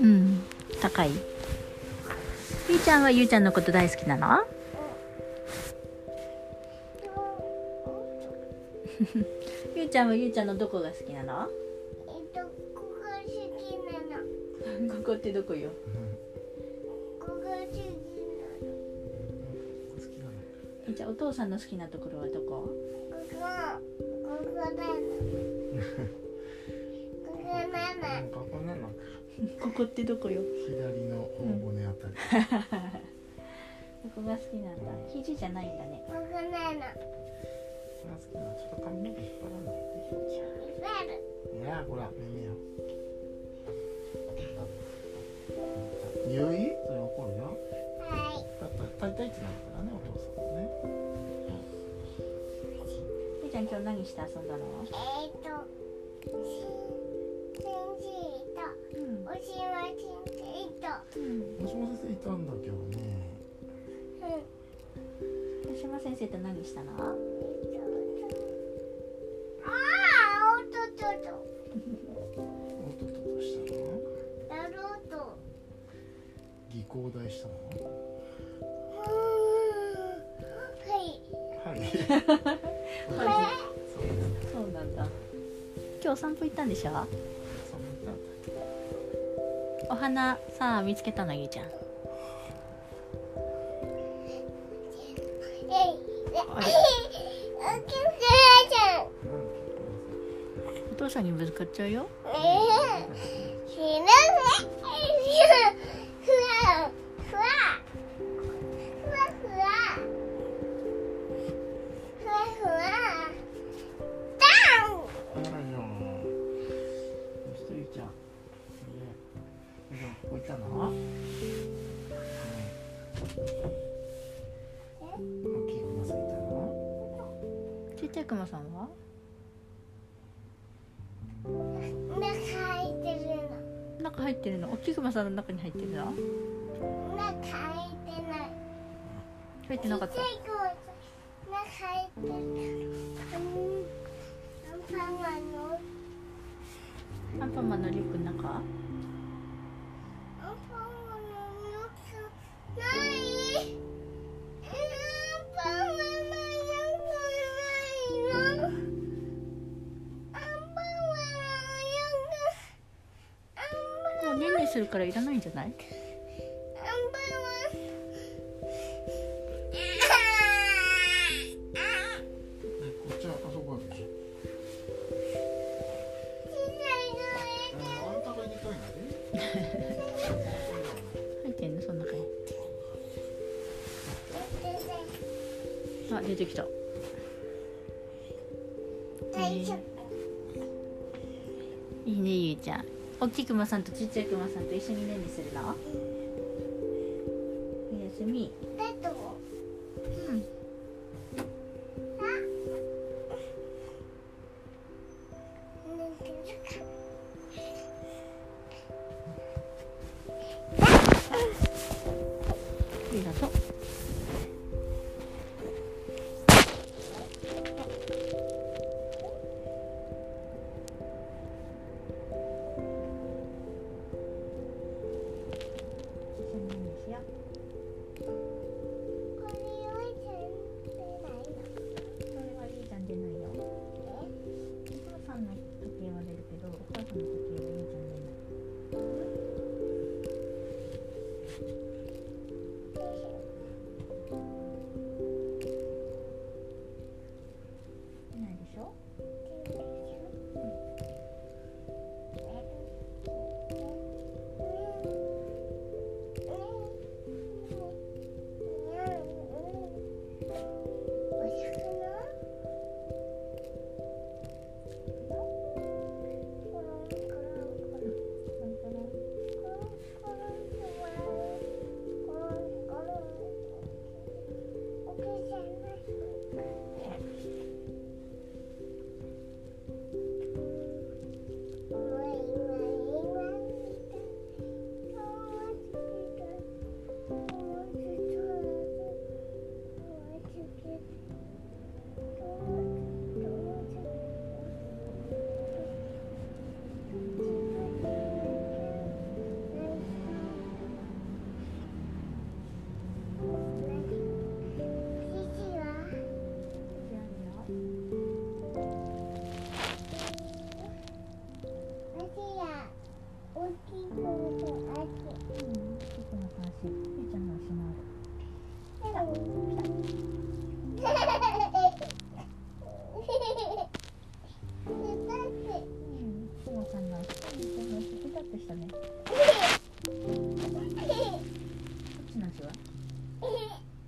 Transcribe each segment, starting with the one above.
うん高い。ゆうちゃんはゆうちゃんのこと大好きなの？ゆうちゃんはゆうちゃんのどこが好きなの？えっとここが好きなの？ここってどこよ？のゆうちゃんお父さんの好きなところはどこ？ここここなのここなのここなのここってどこよ？左の頬骨あたり、ここが好きなんだ。肘じゃないんだね。ここなのこれが好きなのちょっと髪の毛引っ張らないでいやほら耳よゆいそれ怒るよはいだったら大体ってなるからねお父さんもね。ゆうちゃん今日何して遊んだの？えっとし先生とうん。おしま先生と。うん。大島先生いたんだけどね。うん。吉島先生と何したの？ああ、おっとっとっと。おっとっとっとしたの？やろうと。技工大したの？はい。はいはいそうなんだ今日散歩行ったんでしょ？お花さあ見つけたのゆうちゃん。お父さんにぶつかっちゃうよちっちゃいくまさんは？中入ってるの。中入ってるの？大きいくまさんの中に入ってるの？中入ってない。入ってなかった？中入ってる。うん。アンパンマンの。アンパンマンのリュックの中？するからいらないんじゃない？出てきた。いいねゆうちゃん大きいくまさんとちっちゃいくまさんと一緒に何するの？おやすみ。さんがピタップしたねこっちの足は？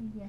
右足。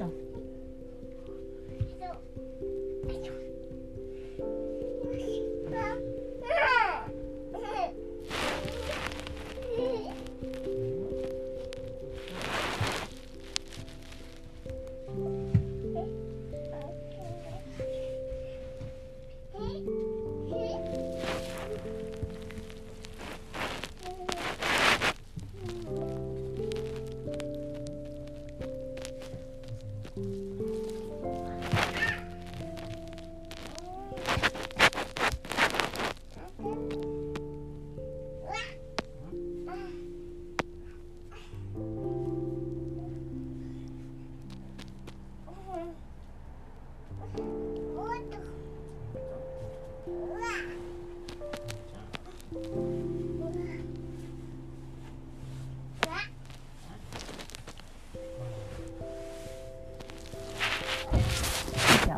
Listo.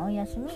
おやすみ。